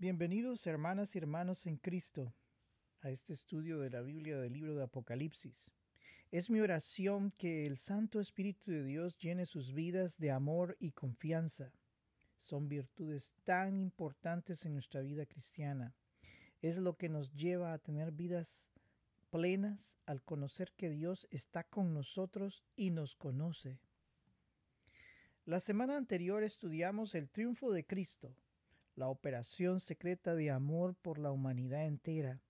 Bienvenidos hermanas y hermanos en Cristo a este estudio de la Biblia del libro de Apocalipsis. Es mi oración que el Santo Espíritu de Dios llene sus vidas de amor y confianza. Son virtudes tan importantes en nuestra vida cristiana. Es lo que nos lleva a tener vidas plenas al conocer que Dios está con nosotros y nos conoce. La semana anterior estudiamos el triunfo de Cristo la operación secreta de amor por la humanidad entera.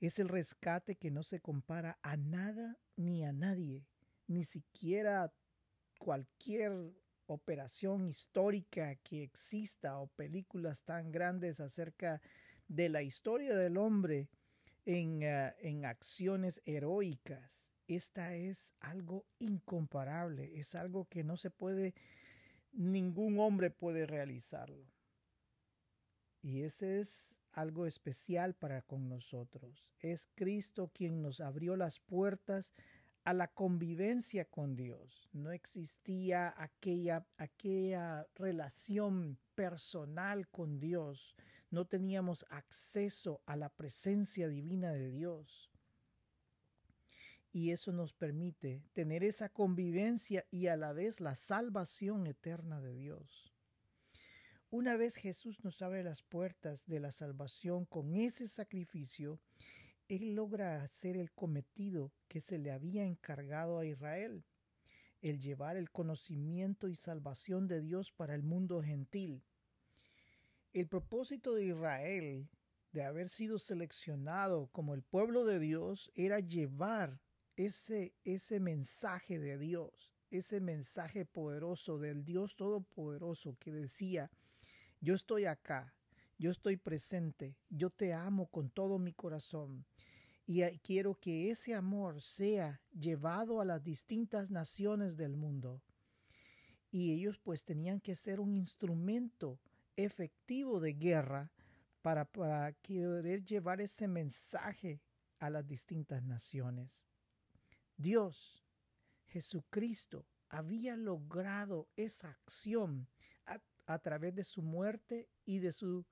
Es el rescate que no se compara a nada ni a nadie, ni siquiera a cualquier operación histórica que exista o películas tan grandes acerca de la historia del hombre en, uh, en acciones heroicas. Esta es algo incomparable, es algo que no se puede, ningún hombre puede realizarlo. Y ese es algo especial para con nosotros. Es Cristo quien nos abrió las puertas a la convivencia con Dios. No existía aquella, aquella relación personal con Dios. No teníamos acceso a la presencia divina de Dios. Y eso nos permite tener esa convivencia y a la vez la salvación eterna de Dios. Una vez Jesús nos abre las puertas de la salvación con ese sacrificio, Él logra hacer el cometido que se le había encargado a Israel, el llevar el conocimiento y salvación de Dios para el mundo gentil. El propósito de Israel de haber sido seleccionado como el pueblo de Dios era llevar ese, ese mensaje de Dios, ese mensaje poderoso del Dios Todopoderoso que decía, yo estoy acá, yo estoy presente, yo te amo con todo mi corazón y quiero que ese amor sea llevado a las distintas naciones del mundo. Y ellos pues tenían que ser un instrumento efectivo de guerra para, para querer llevar ese mensaje a las distintas naciones. Dios, Jesucristo, había logrado esa acción a través de su muerte y de su,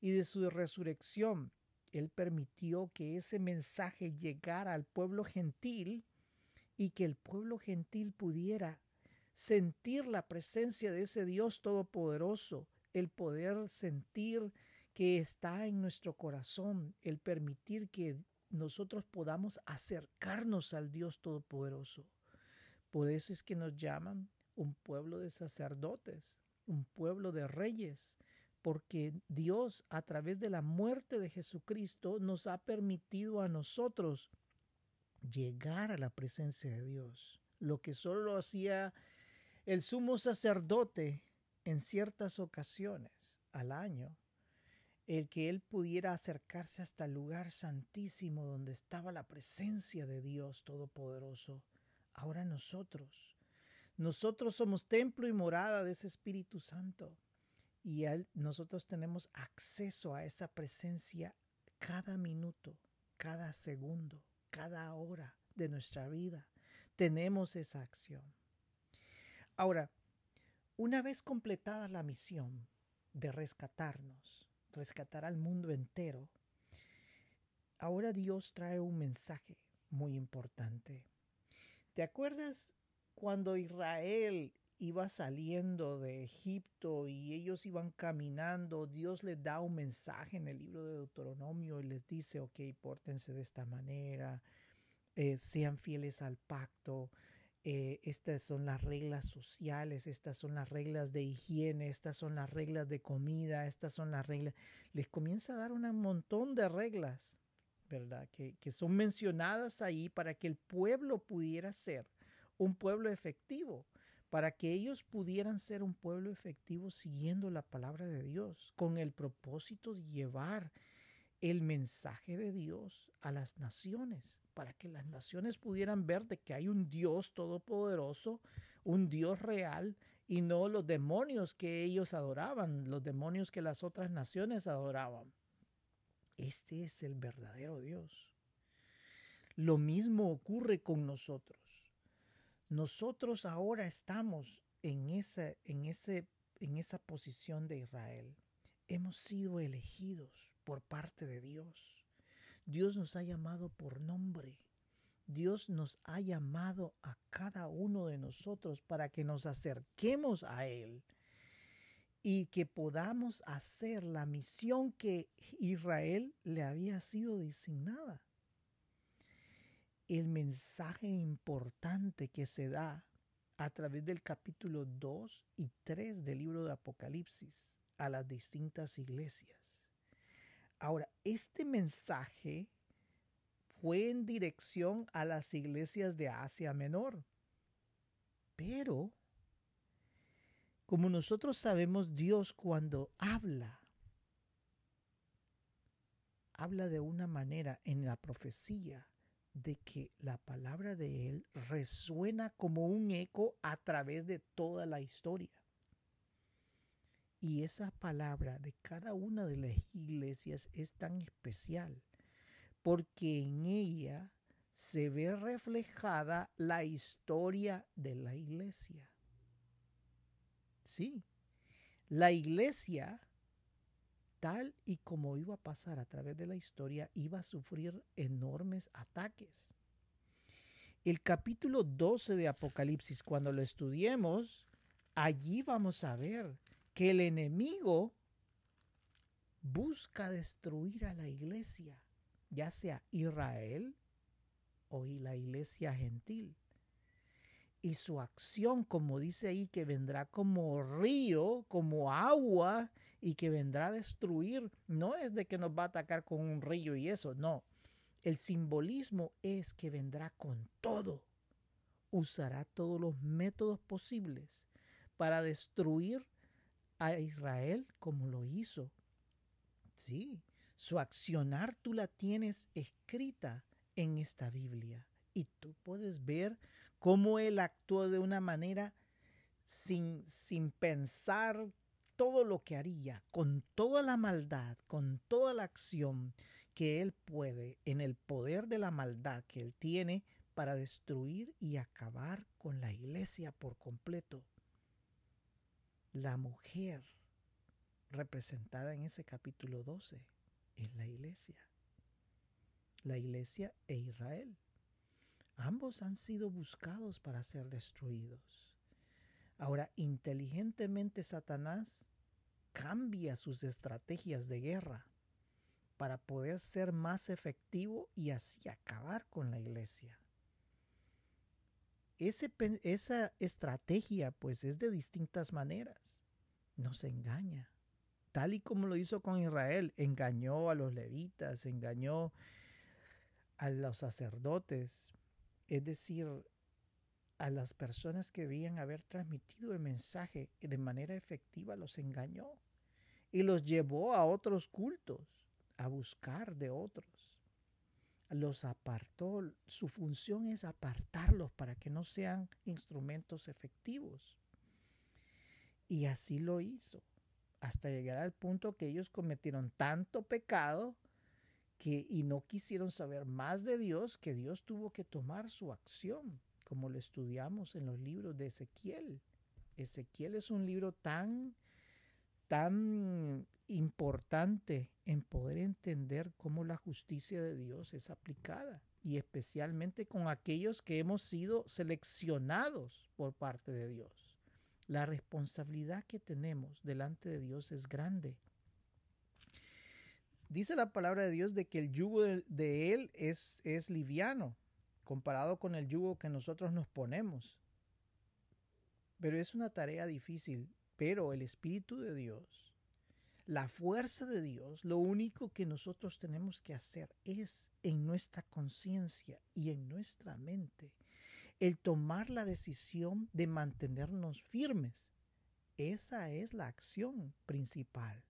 y de su resurrección. Él permitió que ese mensaje llegara al pueblo gentil y que el pueblo gentil pudiera sentir la presencia de ese Dios todopoderoso, el poder sentir que está en nuestro corazón, el permitir que nosotros podamos acercarnos al Dios todopoderoso. Por eso es que nos llaman un pueblo de sacerdotes, un pueblo de reyes, porque Dios a través de la muerte de Jesucristo nos ha permitido a nosotros llegar a la presencia de Dios, lo que solo hacía el sumo sacerdote en ciertas ocasiones al año, el que él pudiera acercarse hasta el lugar santísimo donde estaba la presencia de Dios Todopoderoso. Ahora nosotros nosotros somos templo y morada de ese Espíritu Santo y nosotros tenemos acceso a esa presencia cada minuto, cada segundo, cada hora de nuestra vida. Tenemos esa acción. Ahora, una vez completada la misión de rescatarnos, rescatar al mundo entero, ahora Dios trae un mensaje muy importante. ¿Te acuerdas cuando Israel iba saliendo de Egipto y ellos iban caminando, Dios les da un mensaje en el libro de Deuteronomio y les dice, ok, pórtense de esta manera, eh, sean fieles al pacto, eh, estas son las reglas sociales, estas son las reglas de higiene, estas son las reglas de comida, estas son las reglas. Les comienza a dar un montón de reglas, ¿verdad? Que, que son mencionadas ahí para que el pueblo pudiera ser un pueblo efectivo, para que ellos pudieran ser un pueblo efectivo siguiendo la palabra de Dios, con el propósito de llevar el mensaje de Dios a las naciones, para que las naciones pudieran ver de que hay un Dios todopoderoso, un Dios real, y no los demonios que ellos adoraban, los demonios que las otras naciones adoraban. Este es el verdadero Dios. Lo mismo ocurre con nosotros. Nosotros ahora estamos en esa, en ese, en esa posición de Israel. hemos sido elegidos por parte de Dios. Dios nos ha llamado por nombre. Dios nos ha llamado a cada uno de nosotros para que nos acerquemos a Él y que podamos hacer la misión que Israel le había sido designada. El mensaje importante que se da a través del capítulo 2 y 3 del libro de Apocalipsis a las distintas iglesias. Ahora, este mensaje fue en dirección a las iglesias de Asia Menor, pero como nosotros sabemos, Dios cuando habla, habla de una manera en la profecía de que la palabra de Él resuena como un eco a través de toda la historia. Y esa palabra de cada una de las iglesias es tan especial porque en ella se ve reflejada la historia de la iglesia. Sí, la iglesia, tal y como iba a pasar a través de la historia, iba a sufrir enormes ataques. El capítulo 12 de Apocalipsis, cuando lo estudiemos, allí vamos a ver que el enemigo busca destruir a la iglesia, ya sea Israel o la iglesia gentil y su acción, como dice ahí, que vendrá como río, como agua y que vendrá a destruir, no es de que nos va a atacar con un río y eso, no. El simbolismo es que vendrá con todo. Usará todos los métodos posibles para destruir a Israel como lo hizo. Sí, su accionar tú la tienes escrita en esta Biblia y tú puedes ver cómo él actuó de una manera sin, sin pensar todo lo que haría, con toda la maldad, con toda la acción que él puede, en el poder de la maldad que él tiene para destruir y acabar con la iglesia por completo. La mujer representada en ese capítulo 12 es la iglesia. La iglesia e Israel. Ambos han sido buscados para ser destruidos. Ahora, inteligentemente Satanás cambia sus estrategias de guerra para poder ser más efectivo y así acabar con la iglesia. esa estrategia pues es de distintas maneras. Nos engaña, tal y como lo hizo con Israel. Engañó a los levitas, engañó a los sacerdotes, es decir, a las personas que debían haber transmitido el mensaje de manera efectiva, los engañó y los llevó a otros cultos, a buscar de otros. Los apartó, su función es apartarlos para que no sean instrumentos efectivos. Y así lo hizo, hasta llegar al punto que ellos cometieron tanto pecado y no quisieron saber más de Dios que Dios tuvo que tomar su acción, como lo estudiamos en los libros de Ezequiel. Ezequiel es un libro tan, tan importante en poder entender cómo la justicia de Dios es aplicada y especialmente con aquellos que hemos sido seleccionados por parte de Dios. La responsabilidad que tenemos delante de Dios es grande Dice la palabra de Dios de que el yugo de, Él es, es liviano comparado con el yugo que nosotros nos ponemos. Pero es una tarea difícil. Pero el Espíritu de Dios, la fuerza de Dios, lo único que nosotros tenemos que hacer es en nuestra conciencia y en nuestra mente el tomar la decisión de mantenernos firmes. Esa es la acción principal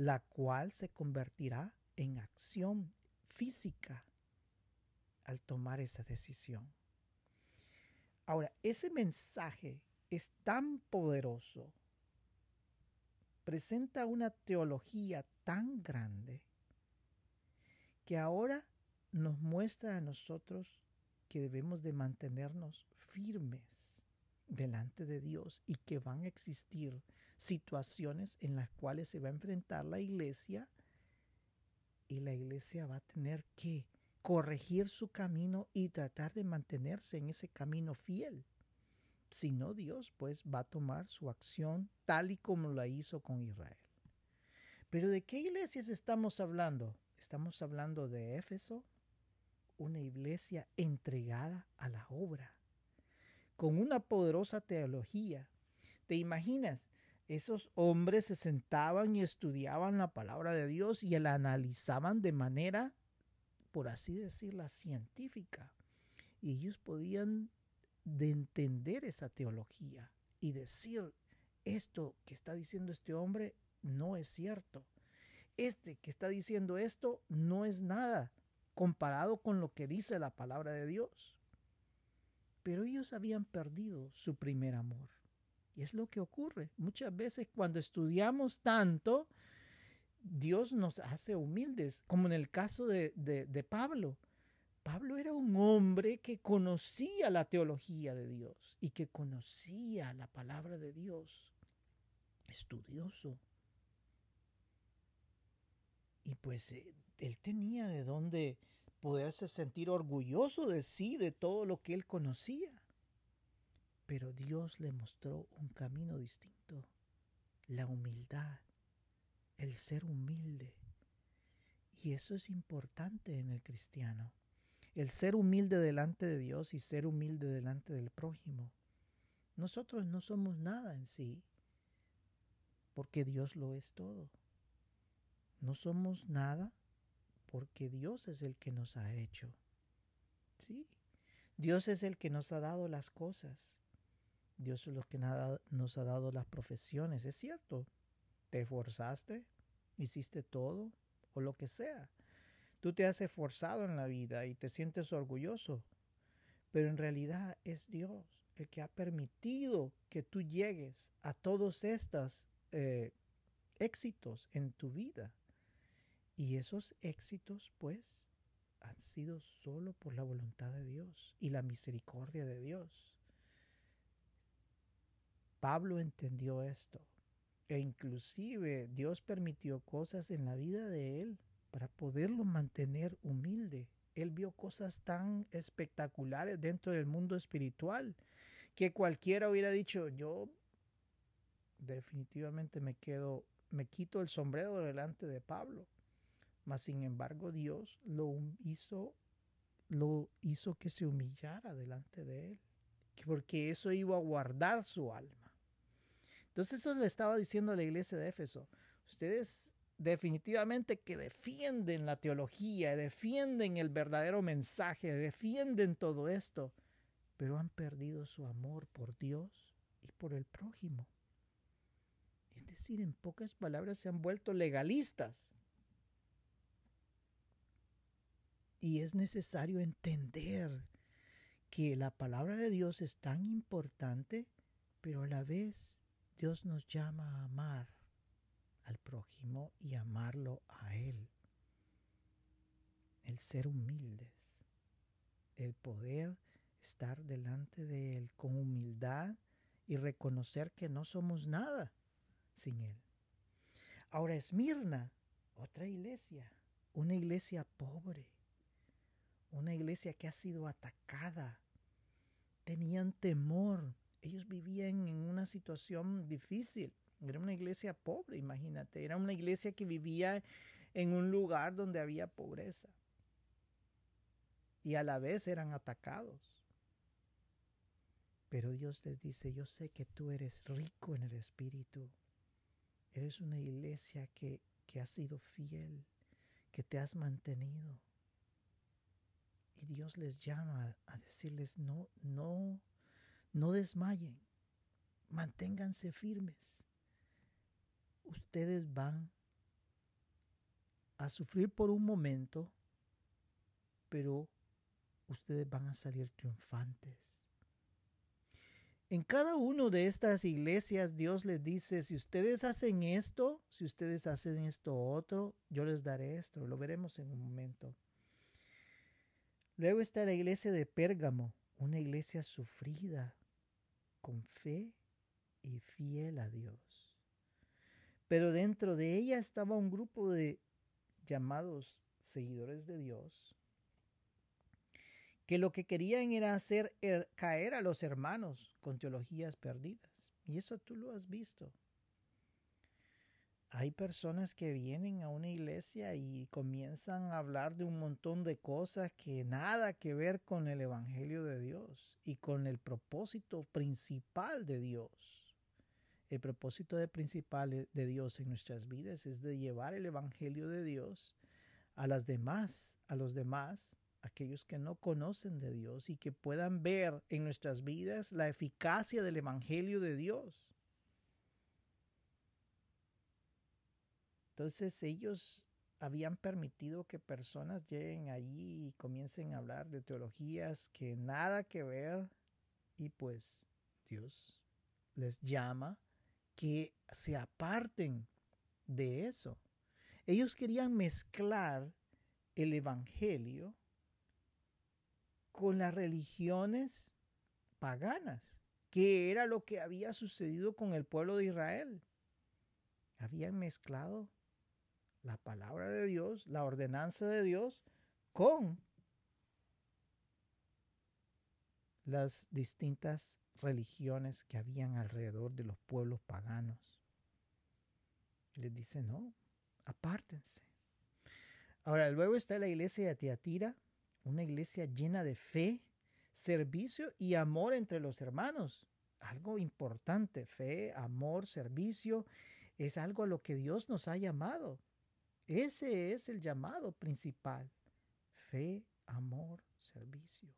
la cual se convertirá en acción física al tomar esa decisión. Ahora, ese mensaje es tan poderoso, presenta una teología tan grande, que ahora nos muestra a nosotros que debemos de mantenernos firmes delante de Dios y que van a existir situaciones en las cuales se va a enfrentar la iglesia y la iglesia va a tener que corregir su camino y tratar de mantenerse en ese camino fiel. Si no, Dios pues va a tomar su acción tal y como la hizo con Israel. Pero ¿de qué iglesias estamos hablando? Estamos hablando de Éfeso, una iglesia entregada a la obra, con una poderosa teología. ¿Te imaginas? Esos hombres se sentaban y estudiaban la palabra de Dios y la analizaban de manera, por así decirla, científica. Y ellos podían de entender esa teología y decir, esto que está diciendo este hombre no es cierto. Este que está diciendo esto no es nada comparado con lo que dice la palabra de Dios. Pero ellos habían perdido su primer amor. Y es lo que ocurre. Muchas veces cuando estudiamos tanto, Dios nos hace humildes, como en el caso de, de, Pablo. Pablo era un hombre que conocía la teología de Dios y que conocía la palabra de Dios. Estudioso. Y pues eh, él tenía de dónde poderse sentir orgulloso de sí, de todo lo que él conocía. Pero Dios le mostró un camino distinto, la humildad, el ser humilde. Y eso es importante en el cristiano, el ser humilde delante de Dios y ser humilde delante del prójimo. Nosotros no somos nada en sí, porque Dios lo es todo. No somos nada porque Dios es el que nos ha hecho. Sí, Dios es el que nos ha dado las cosas. Dios es lo que nos ha dado las profesiones. Es cierto, te esforzaste, hiciste todo o lo que sea. Tú te has esforzado en la vida y te sientes orgulloso, pero en realidad es Dios el que ha permitido que tú llegues a todos estos eh, éxitos en tu vida. Y esos éxitos, pues, han sido solo por la voluntad de Dios y la misericordia de Dios. Pablo entendió esto e inclusive Dios permitió cosas en la vida de él para poderlo mantener humilde. Él vio cosas tan espectaculares dentro del mundo espiritual que cualquiera hubiera dicho, yo definitivamente me quedo, me quito el sombrero delante de Pablo. Mas sin embargo Dios lo hizo, lo hizo que se humillara delante de él, porque eso iba a guardar su alma. Entonces eso le estaba diciendo a la iglesia de Éfeso. Ustedes definitivamente que defienden la teología, defienden el verdadero mensaje, defienden todo esto, pero han perdido su amor por Dios y por el prójimo. Es decir, en pocas palabras se han vuelto legalistas. Y es necesario entender que la palabra de Dios es tan importante, pero a la vez Dios nos llama a amar al prójimo y amarlo a Él. El ser humildes, el poder estar delante de Él con humildad y reconocer que no somos nada sin Él. Ahora Esmirna, otra iglesia, una iglesia pobre, una iglesia que ha sido atacada, tenían temor ellos vivían en una situación difícil. Era una iglesia pobre, imagínate. Era una iglesia que vivía en un lugar donde había pobreza. Y a la vez eran atacados. Pero Dios les dice, yo sé que tú eres rico en el Espíritu. Eres una iglesia que, que ha sido fiel, que te has mantenido. Y Dios les llama a decirles, no, no no desmayen, manténganse firmes. Ustedes van a sufrir por un momento, pero ustedes van a salir triunfantes. En cada una de estas iglesias Dios les dice, si ustedes hacen esto, si ustedes hacen esto otro, yo les daré esto. Lo veremos en un momento. Luego está la iglesia de Pérgamo, una iglesia sufrida, con fe y fiel a Dios. pero dentro de ella estaba un grupo de llamados seguidores de Dios que lo que querían era hacer er, caer a los hermanos con teologías perdidas. Y eso tú lo has visto. Hay personas que vienen a una iglesia y comienzan a hablar de un montón de cosas que nada que ver con el Evangelio de Dios y con el propósito principal de Dios. El propósito de principal de Dios en nuestras vidas es de llevar el Evangelio de Dios a las demás, a los demás, aquellos que no conocen de Dios y que puedan ver en nuestras vidas la eficacia del Evangelio de Dios. Entonces ellos habían permitido que personas lleguen allí y comiencen a hablar de teologías que nada que ver y pues Dios les llama que se aparten de eso. Ellos querían mezclar el Evangelio con las religiones paganas, que era lo que había sucedido con el pueblo de Israel. Habían mezclado la palabra de Dios, la ordenanza de Dios, con las distintas religiones que habían alrededor de los pueblos paganos. Les dice, no, apártense. Ahora, luego está la iglesia de Tiatira, una iglesia llena de fe, servicio y amor entre los hermanos. Algo importante, fe, amor, servicio, es algo a lo que Dios nos ha llamado. Ese es el llamado principal. Fe, amor, servicio.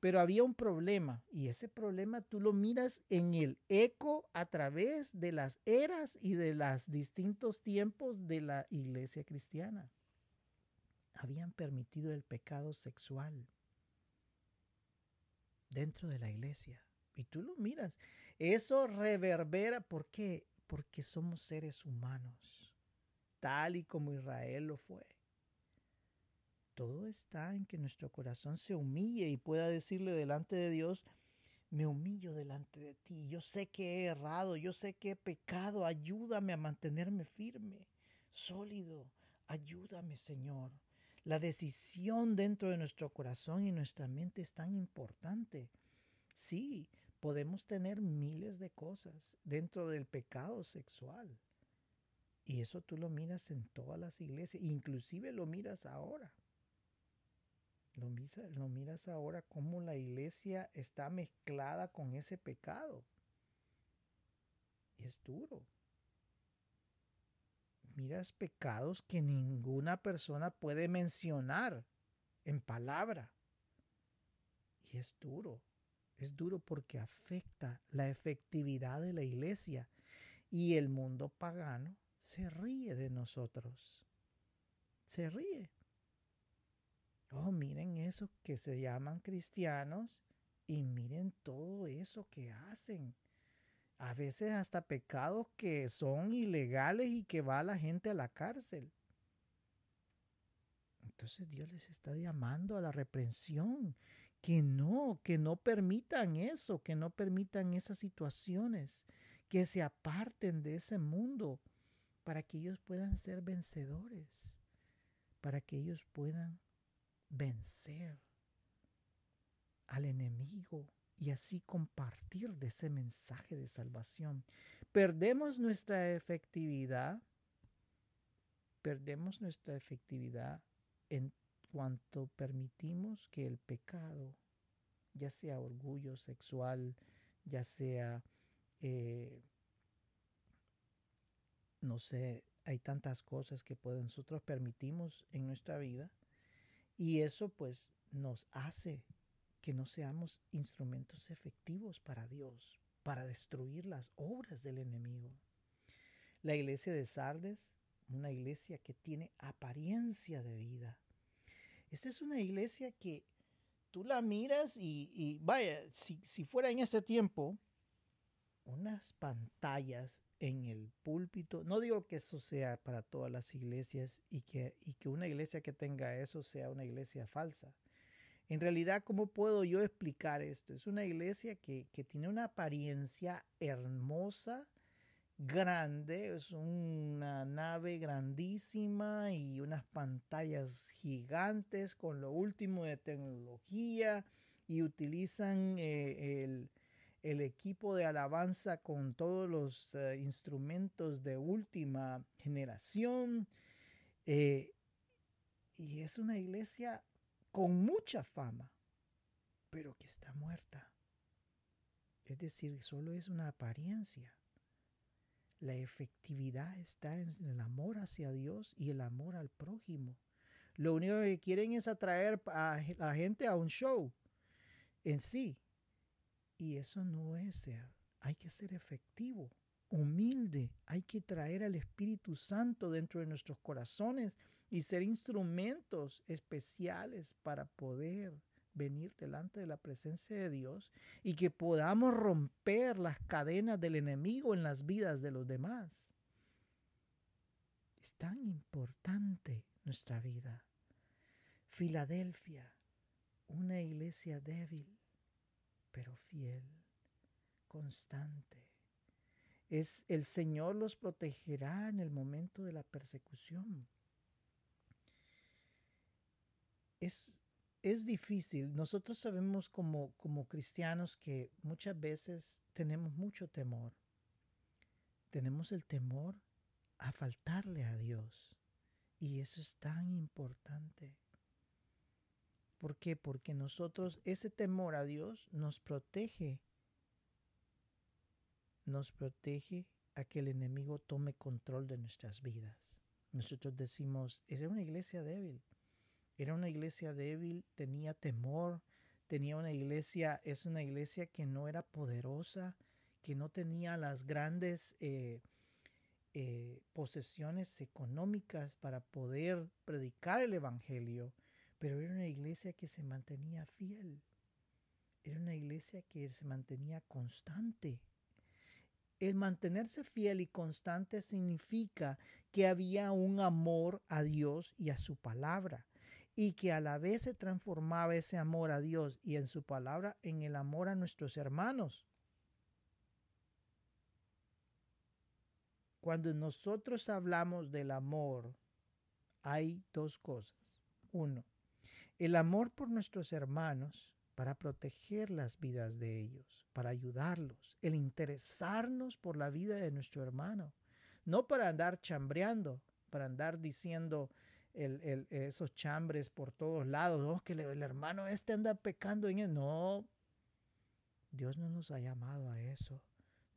Pero había un problema y ese problema tú lo miras en el eco a través de las eras y de los distintos tiempos de la iglesia cristiana habían permitido el pecado sexual dentro de la iglesia. Y tú lo miras. Eso reverbera. ¿Por qué? Porque somos seres humanos, tal y como Israel lo fue. Todo está en que nuestro corazón se humille y pueda decirle delante de Dios, me humillo delante de ti. Yo sé que he errado, yo sé que he pecado. Ayúdame a mantenerme firme, sólido. Ayúdame, Señor. La decisión dentro de nuestro corazón y nuestra mente es tan importante. Sí, podemos tener miles de cosas dentro del pecado sexual. Y eso tú lo miras en todas las iglesias, inclusive lo miras ahora. Lo, lo miras ahora cómo la iglesia está mezclada con ese pecado. Y es duro miras pecados que ninguna persona puede mencionar en palabra. Y es duro, es duro porque afecta la efectividad de la iglesia y el mundo pagano se ríe de nosotros. Se ríe. Oh, miren eso que se llaman cristianos y miren todo eso que hacen a veces hasta pecados que son ilegales y que va la gente a la cárcel. Entonces Dios les está llamando a la reprensión, que no, que no permitan eso, que no permitan esas situaciones, que se aparten de ese mundo para que ellos puedan ser vencedores, para que ellos puedan vencer al enemigo y así compartir de ese mensaje de salvación. Perdemos nuestra efectividad, perdemos nuestra efectividad en cuanto permitimos que el pecado, ya sea orgullo sexual, ya sea, eh, no sé, hay tantas cosas que nosotros permitimos en nuestra vida y eso pues nos hace que no seamos instrumentos efectivos para Dios, para destruir las obras del enemigo. La iglesia de Sardes, una iglesia que tiene apariencia de vida. Esta es una iglesia que tú la miras y, vaya, si, si, fuera en ese tiempo, unas pantallas en el púlpito, no digo que eso sea para todas las iglesias y que, y que una iglesia que tenga eso sea una iglesia falsa, en realidad, ¿cómo puedo yo explicar esto? Es una iglesia que, tiene una apariencia hermosa, grande, es una nave grandísima y unas pantallas gigantes con lo último de tecnología y utilizan eh, el, equipo de alabanza con todos los eh, instrumentos de última generación. Eh, y es una iglesia con mucha fama, pero que está muerta. Es decir, solo es una apariencia. La efectividad está en el amor hacia Dios y el amor al prójimo. Lo único que quieren es atraer a la gente a un show en sí. Y eso no es ser. Hay que ser efectivo, humilde. Hay que traer al Espíritu Santo dentro de nuestros corazones y ser instrumentos especiales para poder venir delante de la presencia de Dios y que podamos romper las cadenas del enemigo en las vidas de los demás. Es tan importante nuestra vida. Filadelfia, una iglesia débil, pero fiel, constante. Es el Señor los protegerá en el momento de la persecución. Es es difícil. Nosotros sabemos como, como cristianos que muchas veces tenemos mucho temor. Tenemos el temor a faltarle a Dios. Y eso es tan importante. ¿Por qué? Porque nosotros, ese temor a Dios nos protege. Nos protege a que el enemigo tome control de nuestras vidas. Nosotros decimos, es una iglesia débil. Era una iglesia débil, tenía temor, tenía una iglesia, es una iglesia que no era poderosa, que no tenía las grandes eh, eh, posesiones económicas para poder predicar el Evangelio, pero era una iglesia que se mantenía fiel, era una iglesia que se mantenía constante. El mantenerse fiel y constante significa que había un amor a Dios y a su palabra y que a la vez se transformaba ese amor a Dios y en su palabra en el amor a nuestros hermanos. Cuando nosotros hablamos del amor, hay dos cosas. Uno, el amor por nuestros hermanos para proteger las vidas de ellos, para ayudarlos, el interesarnos por la vida de nuestro hermano, no para andar chambreando, para andar diciendo, esos chambres por todos lados, oh, que el, hermano este anda pecando en él. No, Dios no nos ha llamado a eso.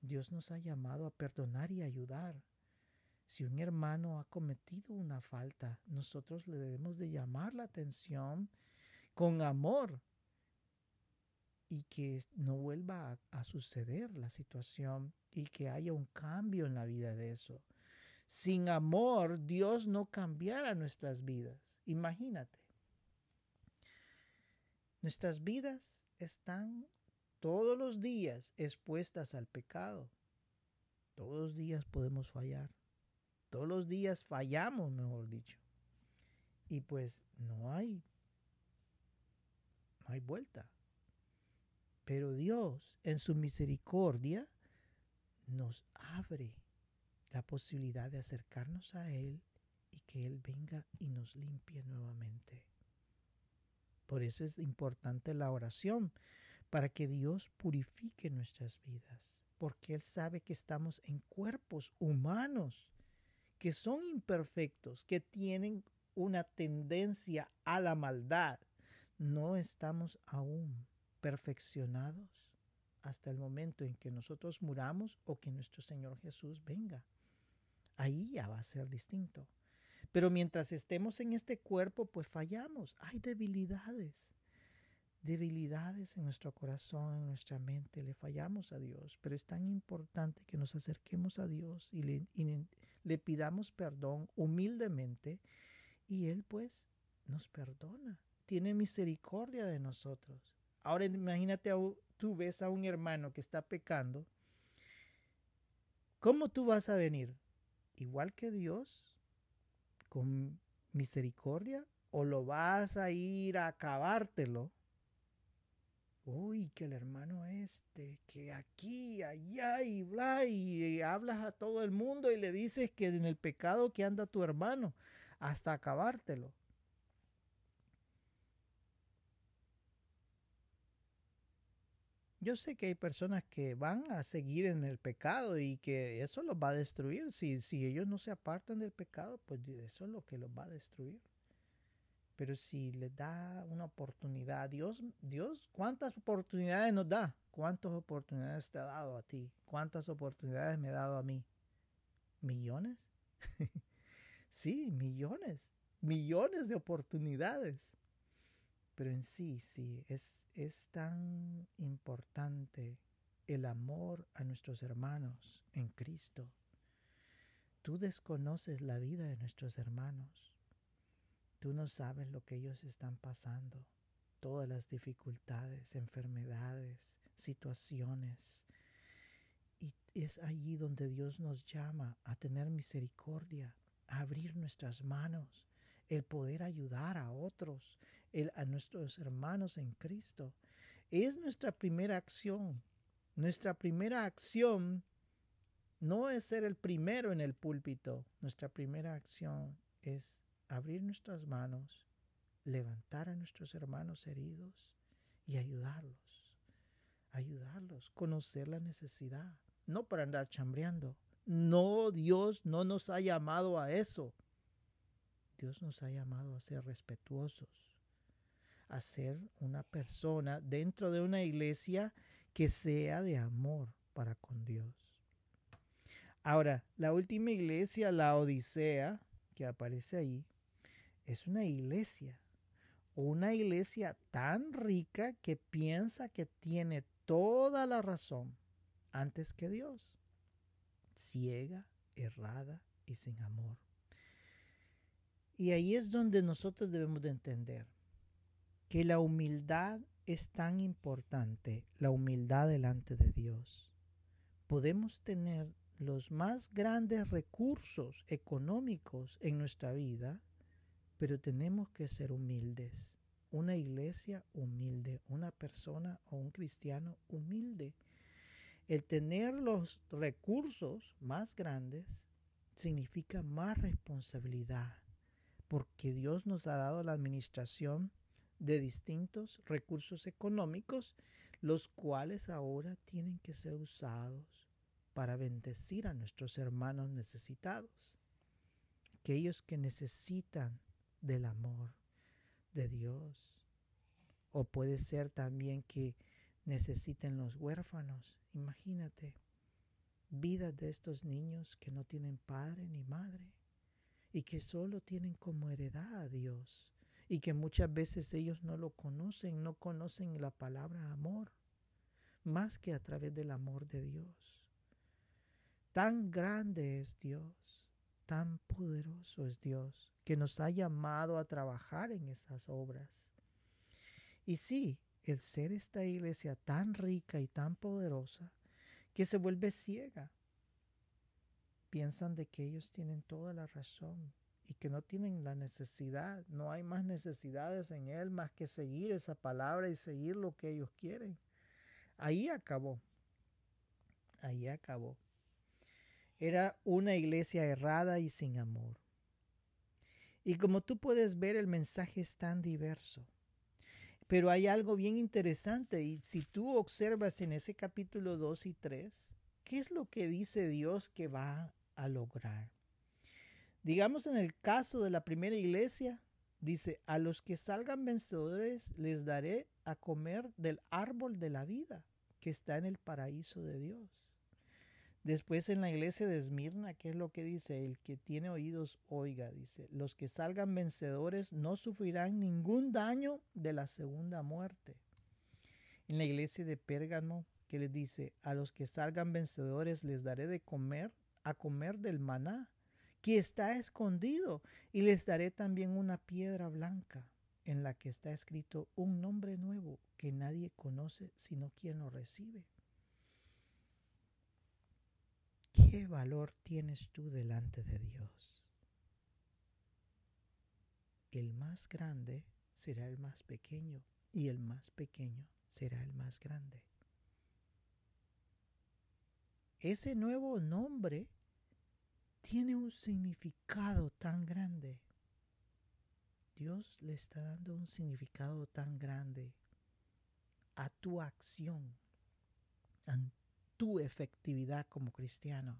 Dios nos ha llamado a perdonar y ayudar. Si un hermano ha cometido una falta, nosotros le debemos de llamar la atención con amor y que no vuelva a, a, suceder la situación y que haya un cambio en la vida de eso. Sin amor, Dios no cambiara nuestras vidas. Imagínate. Nuestras vidas están todos los días expuestas al pecado. Todos los días podemos fallar. Todos los días fallamos, mejor dicho. Y pues no hay, no hay vuelta. Pero Dios, en su misericordia, nos abre la posibilidad de acercarnos a Él y que Él venga y nos limpie nuevamente. Por eso es importante la oración, para que Dios purifique nuestras vidas, porque Él sabe que estamos en cuerpos humanos, que son imperfectos, que tienen una tendencia a la maldad. No estamos aún perfeccionados hasta el momento en que nosotros muramos o que nuestro Señor Jesús venga ahí ya va a ser distinto. Pero mientras estemos en este cuerpo, pues fallamos. Hay debilidades. Debilidades en nuestro corazón, en nuestra mente. Le fallamos a Dios. Pero es tan importante que nos acerquemos a Dios y le, le pidamos perdón humildemente. Y Él pues nos perdona. Tiene misericordia de nosotros. Ahora imagínate, tú ves a un hermano que está pecando. ¿Cómo tú vas a venir? igual que Dios, con misericordia, o lo vas a ir a acabártelo uy, que el hermano este, que aquí, allá y bla, y hablas a todo el mundo y le dices que en el pecado que anda tu hermano, hasta acabártelo. Yo sé que hay personas que van a seguir en el pecado y que eso los va a destruir. Si, si ellos no se apartan del pecado, pues eso es lo que los va a destruir. Pero si les da una oportunidad, Dios, Dios, ¿cuántas oportunidades nos da? ¿Cuántas oportunidades te ha dado a ti? ¿Cuántas oportunidades me ha dado a mí? ¿Millones? sí, millones. Millones de oportunidades. Pero en sí, sí, es, es tan importante el amor a nuestros hermanos en Cristo. Tú desconoces la vida de nuestros hermanos. Tú no sabes lo que ellos están pasando, todas las dificultades, enfermedades, situaciones. Y es allí donde Dios nos llama a tener misericordia, a abrir nuestras manos, el poder ayudar a otros, el, a nuestros hermanos en Cristo. Es nuestra primera acción. Nuestra primera acción no es ser el primero en el púlpito. Nuestra primera acción es abrir nuestras manos, levantar a nuestros hermanos heridos y ayudarlos. Ayudarlos, conocer la necesidad, no para andar chambreando. No, Dios no nos ha llamado a eso. Dios nos ha llamado a ser respetuosos, a ser una persona dentro de una iglesia que sea de amor para con Dios. Ahora, la última iglesia, la Odisea, que aparece ahí, es una iglesia, una iglesia tan rica que piensa que tiene toda la razón antes que Dios, ciega, errada y sin amor. Y ahí es donde nosotros debemos de entender que la humildad es tan importante, la humildad delante de Dios. Podemos tener los más grandes recursos económicos en nuestra vida, pero tenemos que ser humildes. Una iglesia humilde, una persona o un cristiano humilde. El tener los recursos más grandes significa más responsabilidad, porque Dios nos ha dado la administración de distintos recursos económicos, los cuales ahora tienen que ser usados para bendecir a nuestros hermanos necesitados, aquellos que necesitan del amor de Dios. O puede ser también que necesiten los huérfanos. Imagínate, vidas de estos niños que no tienen padre ni madre y que solo tienen como heredad a Dios y que muchas veces ellos no lo conocen, no conocen la palabra amor, más que a través del amor de Dios. Tan grande es Dios, tan poderoso es Dios, que nos ha llamado a trabajar en esas obras. Y sí, el ser esta iglesia tan rica y tan poderosa que se vuelve ciega. Piensan de que ellos tienen toda la razón y que no tienen la necesidad, no hay más necesidades en él más que seguir esa palabra y seguir lo que ellos quieren. Ahí acabó. Ahí acabó. Era una iglesia errada y sin amor. Y como tú puedes ver, el mensaje es tan diverso. Pero hay algo bien interesante y si tú observas en ese capítulo 2 y 3, ¿qué es lo que dice Dios que va a lograr? Digamos en el caso de la primera iglesia, dice, a los que salgan vencedores les daré a comer del árbol de la vida que está en el paraíso de Dios. Después en la iglesia de Esmirna, ¿qué es lo que dice? El que tiene oídos, oiga, dice, los que salgan vencedores no sufrirán ningún daño de la segunda muerte. En la iglesia de Pérgamo, ¿qué les dice? A los que salgan vencedores les daré de comer, a comer del maná, que está escondido, y les daré también una piedra blanca, en la que está escrito un nombre nuevo que nadie conoce sino quien lo recibe. ¿Qué valor tienes tú delante de Dios? El más grande será el más pequeño y el más pequeño será el más grande. Ese nuevo nombre tiene un significado tan grande. Dios le está dando un significado tan grande a tu acción, tu efectividad como cristiano,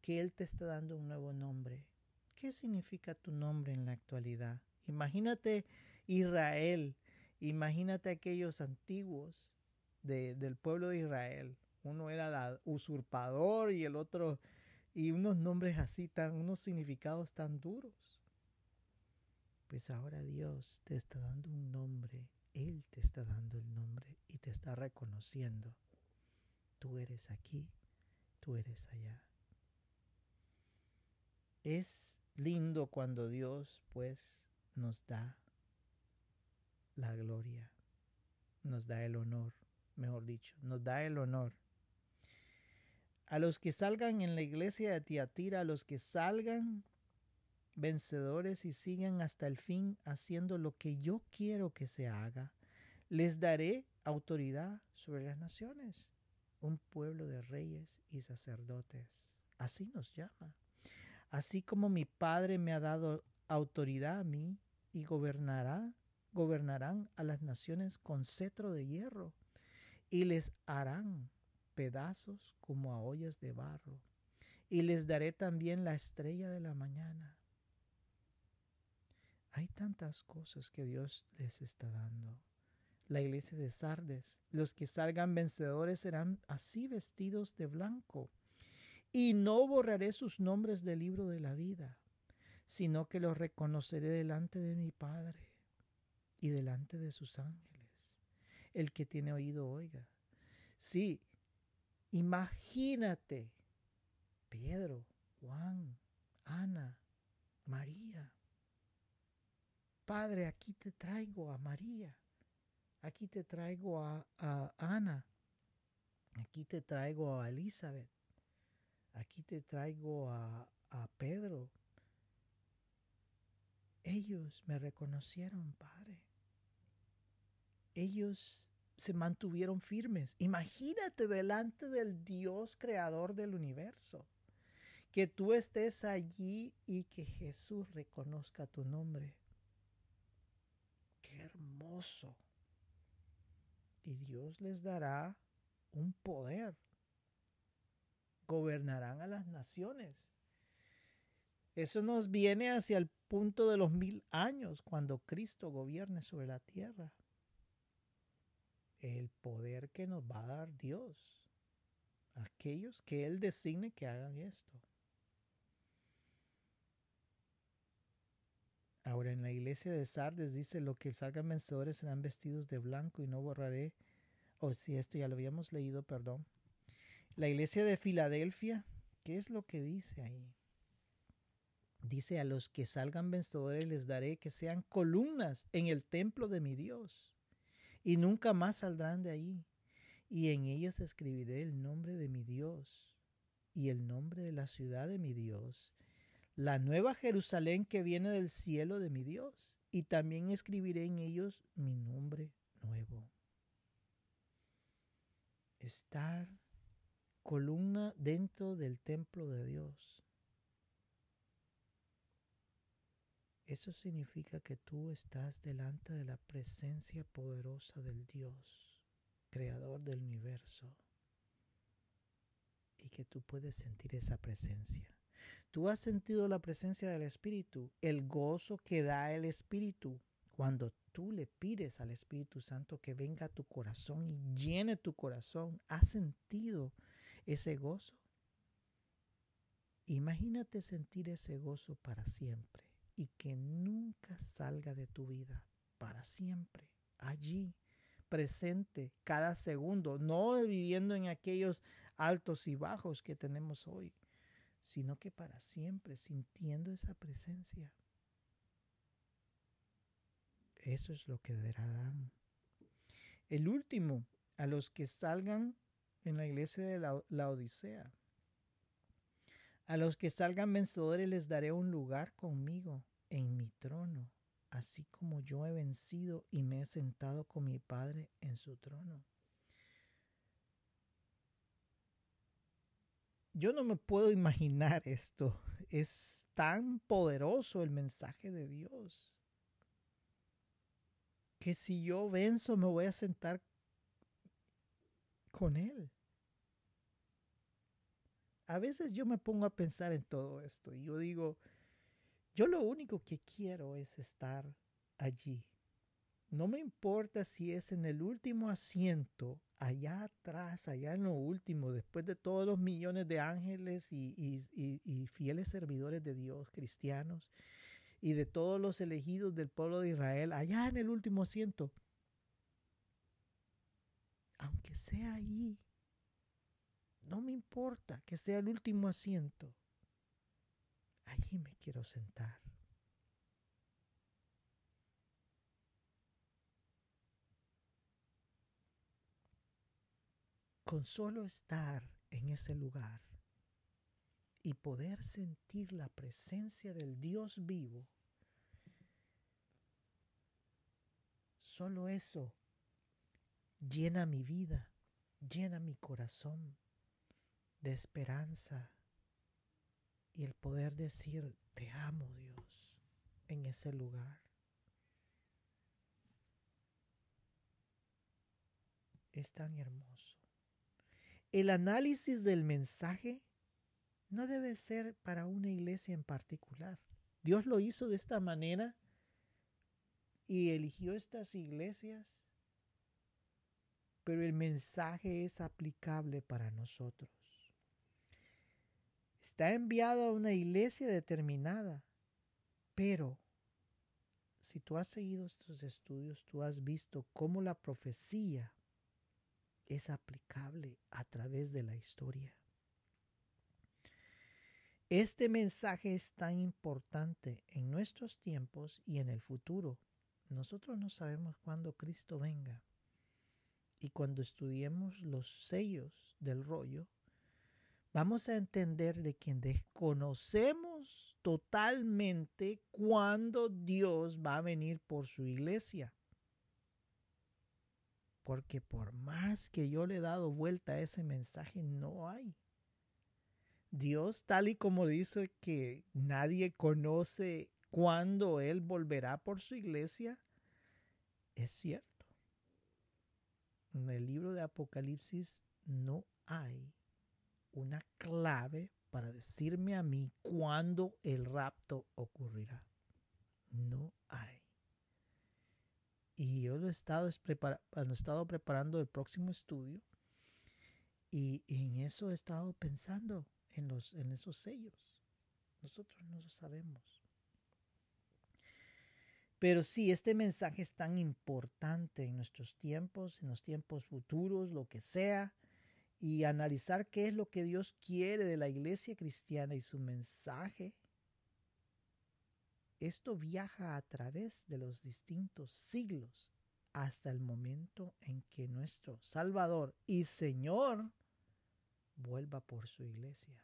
que Él te está dando un nuevo nombre. ¿Qué significa tu nombre en la actualidad? Imagínate Israel, imagínate aquellos antiguos del pueblo de Israel. Uno era el usurpador y el otro, y unos nombres así, tan, unos significados tan duros. Pues ahora Dios te está dando un nombre él te está dando el nombre y te está reconociendo. Tú eres aquí, tú eres allá. Es lindo cuando Dios pues nos da la gloria, nos da el honor, mejor dicho, nos da el honor. A los que salgan en la iglesia de Tiatira, a los que salgan vencedores y sigan hasta el fin haciendo lo que yo quiero que se haga. Les daré autoridad sobre las naciones, un pueblo de reyes y sacerdotes. Así nos llama. Así como mi Padre me ha dado autoridad a mí y gobernará, gobernarán a las naciones con cetro de hierro y les harán pedazos como a ollas de barro. Y les daré también la estrella de la mañana. Hay tantas cosas que Dios les está dando. La iglesia de Sardes, los que salgan vencedores serán así vestidos de blanco. Y no borraré sus nombres del libro de la vida, sino que los reconoceré delante de mi Padre y delante de sus ángeles. El que tiene oído, oiga. Sí, imagínate, Pedro, Juan, Ana, María, Padre, aquí te traigo a María, aquí te traigo a, Ana, aquí te traigo a Elizabeth, aquí te traigo a, a Pedro. Ellos me reconocieron, Padre. Ellos se mantuvieron firmes. Imagínate delante del Dios creador del universo. Que tú estés allí y que Jesús reconozca tu nombre hermoso. Y Dios les dará un poder. Gobernarán a las naciones. Eso nos viene hacia el punto de los mil años, cuando Cristo gobierne sobre la tierra. El poder que nos va a dar Dios. Aquellos que Él designe que hagan esto. Ahora en la iglesia de Sardes dice, lo que salgan vencedores serán vestidos de blanco y no borraré. O si esto ya lo habíamos leído, perdón. La iglesia de Filadelfia, ¿qué es lo que dice ahí? Dice, a los que salgan vencedores les daré que sean columnas en el templo de mi Dios, y nunca más saldrán de ahí. Y en ellas escribiré el nombre de mi Dios y el nombre de la ciudad de mi Dios la nueva Jerusalén que viene del cielo de mi Dios, y también escribiré en ellos mi nombre nuevo. Estar columna dentro del templo de Dios. Eso significa que tú estás delante de la presencia poderosa del Dios, creador del universo, y que tú puedes sentir esa presencia. Tú has sentido la presencia del Espíritu, el gozo que da el Espíritu cuando tú le pides al Espíritu Santo que venga a tu corazón y llene tu corazón. ¿Has sentido ese gozo? Imagínate sentir ese gozo para siempre y que nunca salga de tu vida, para siempre, allí, presente, cada segundo, no viviendo en aquellos altos y bajos que tenemos hoy, sino que para siempre, sintiendo esa presencia. Eso es lo que darán. El último, a los que salgan en la iglesia de la, Odisea. A los que salgan vencedores les daré un lugar conmigo en mi trono así como yo he vencido y me he sentado con mi Padre en su trono. Yo no me puedo imaginar esto. Es tan poderoso el mensaje de Dios. Que si yo venzo me voy a sentar con Él. A veces yo me pongo a pensar en todo esto y yo digo, yo lo único que quiero es estar allí. No me importa si es en el último asiento, allá atrás, allá en lo último, después de todos los millones de ángeles y, fieles servidores de Dios, cristianos, y de todos los elegidos del pueblo de Israel, allá en el último asiento. Aunque sea allí, no me importa que sea el último asiento allí me quiero sentar. Con solo estar en ese lugar y poder sentir la presencia del Dios vivo, solo eso llena mi vida, llena mi corazón de esperanza, y el poder decir, te amo Dios, en ese lugar. Es tan hermoso. El análisis del mensaje no debe ser para una iglesia en particular. Dios lo hizo de esta manera y eligió estas iglesias, pero el mensaje es aplicable para nosotros está enviado a una iglesia determinada. Pero si tú has seguido estos estudios, tú has visto cómo la profecía es aplicable a través de la historia. Este mensaje es tan importante en nuestros tiempos y en el futuro. Nosotros no sabemos cuándo Cristo venga. Y cuando estudiemos los sellos del rollo, vamos a entender de que desconocemos totalmente cuándo Dios va a venir por su iglesia. Porque por más que yo le he dado vuelta a ese mensaje, no hay. Dios, tal y como dice que nadie conoce cuándo Él volverá por su iglesia, es cierto. En el libro de Apocalipsis no hay una clave para decirme a mí cuándo el rapto ocurrirá. No hay. Y yo lo he estado, he estado preparando el próximo estudio y en eso he estado pensando, en, los, en esos sellos. Nosotros no lo sabemos. Pero sí, este mensaje es tan importante en nuestros tiempos, en los tiempos futuros, lo que sea y analizar qué es lo que Dios quiere de la iglesia cristiana y su mensaje, esto viaja a través de los distintos siglos hasta el momento en que nuestro Salvador y Señor vuelva por su iglesia.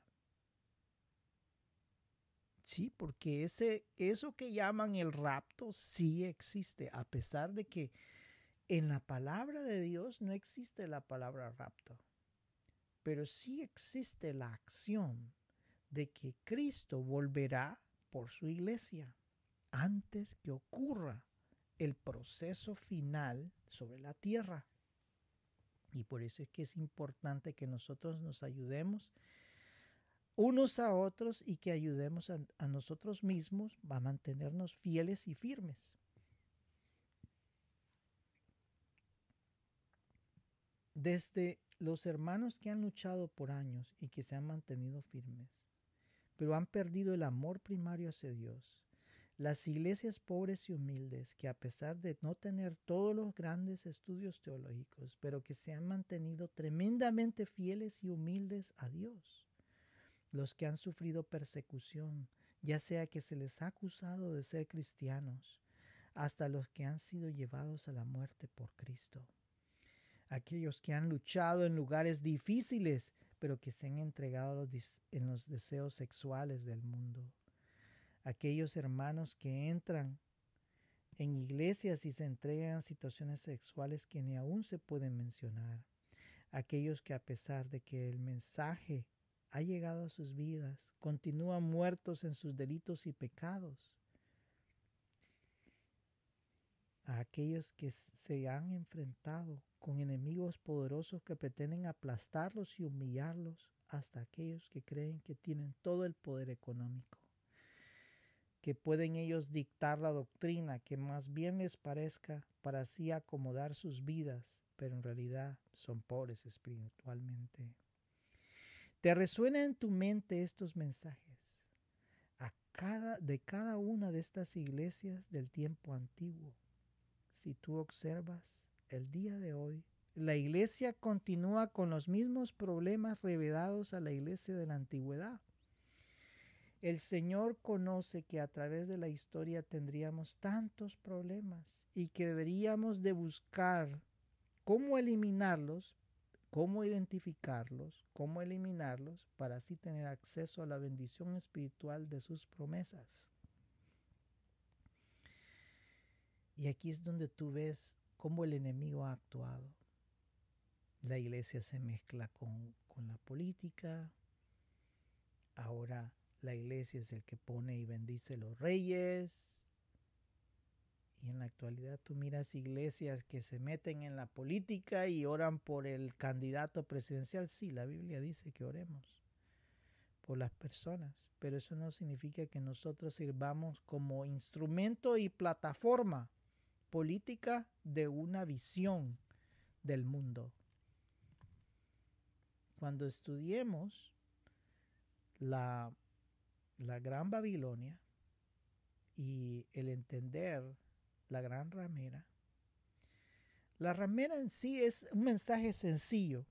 Sí, porque ese, eso que llaman el rapto sí existe, a pesar de que en la palabra de Dios no existe la palabra rapto pero sí existe la acción de que Cristo volverá por su iglesia antes que ocurra el proceso final sobre la tierra. Y por eso es que es importante que nosotros nos ayudemos unos a otros y que ayudemos a, nosotros mismos a mantenernos fieles y firmes. Desde los hermanos que han luchado por años y que se han mantenido firmes, pero han perdido el amor primario hacia Dios. Las iglesias pobres y humildes que a pesar de no tener todos los grandes estudios teológicos, pero que se han mantenido tremendamente fieles y humildes a Dios. Los que han sufrido persecución, ya sea que se les ha acusado de ser cristianos, hasta los que han sido llevados a la muerte por Cristo aquellos que han luchado en lugares difíciles, pero que se han entregado en los deseos sexuales del mundo, aquellos hermanos que entran en iglesias y se entregan situaciones sexuales que ni aún se pueden mencionar. Aquellos que a pesar de que el mensaje ha llegado a sus vidas, continúan muertos en sus delitos y pecados. A aquellos que se han enfrentado con enemigos poderosos que pretenden aplastarlos y humillarlos, hasta aquellos que creen que tienen todo el poder económico que pueden ellos dictar la doctrina que más bien les parezca para así acomodar sus vidas, pero en realidad son pobres espiritualmente. ¿Te resuena en tu mente estos mensajes? A cada, de cada una de estas iglesias del tiempo antiguo. Si tú observas el día de hoy, la iglesia continúa con los mismos problemas revelados a la iglesia de la antigüedad. El Señor conoce que a través de la historia tendríamos tantos problemas y que deberíamos de buscar cómo eliminarlos, cómo identificarlos, cómo eliminarlos para así tener acceso a la bendición espiritual de sus promesas. Y aquí es donde tú ves cómo el enemigo ha actuado. La iglesia se mezcla con, con la política. Ahora la iglesia es el que pone y bendice los reyes. Y en la actualidad tú miras iglesias que se meten en la política y oran por el candidato presidencial. Sí, la Biblia dice que oremos por las personas, pero eso no significa que nosotros sirvamos como instrumento y plataforma política de una visión del mundo. Cuando estudiemos la la gran Babilonia y el entender la gran ramera, la ramera en sí es un mensaje sencillo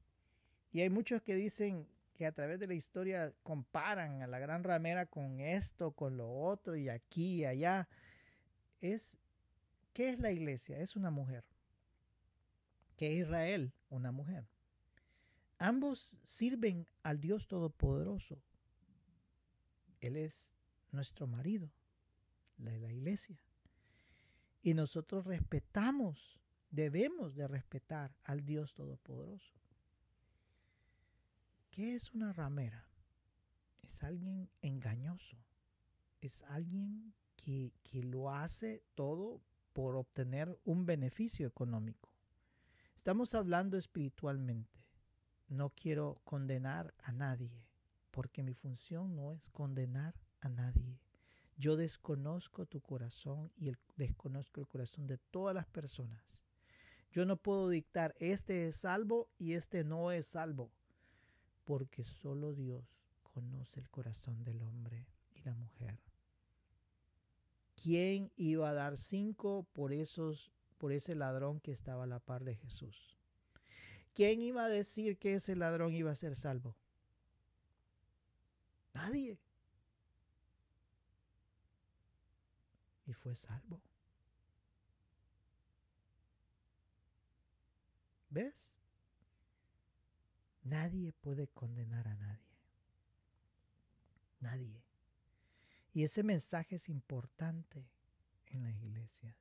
y hay muchos que dicen que a través de la historia comparan a la gran ramera con esto, con lo otro y aquí y allá. Es, ¿qué es la iglesia? Es una mujer. ¿Qué es Israel? Una mujer. Ambos sirven al Dios Todopoderoso. Él es nuestro marido, la de la iglesia. Y nosotros respetamos, debemos de respetar al Dios Todopoderoso. ¿Qué es una ramera? Es alguien engañoso. Es alguien que, que lo hace todo por obtener un beneficio económico. Estamos hablando espiritualmente. No quiero condenar a nadie porque mi función no es condenar a nadie. Yo desconozco tu corazón y desconozco el corazón de todas las personas. Yo no puedo dictar este es salvo y este no es salvo, porque solo Dios conoce el corazón del hombre y la mujer. ¿Quién iba a dar cinco por esos por ese ladrón que estaba a la par de Jesús? ¿Quién iba a decir que ese ladrón iba a ser salvo? Nadie. Y fue salvo. ¿Ves? Nadie puede condenar a nadie. Nadie. Y ese mensaje es importante en las iglesias.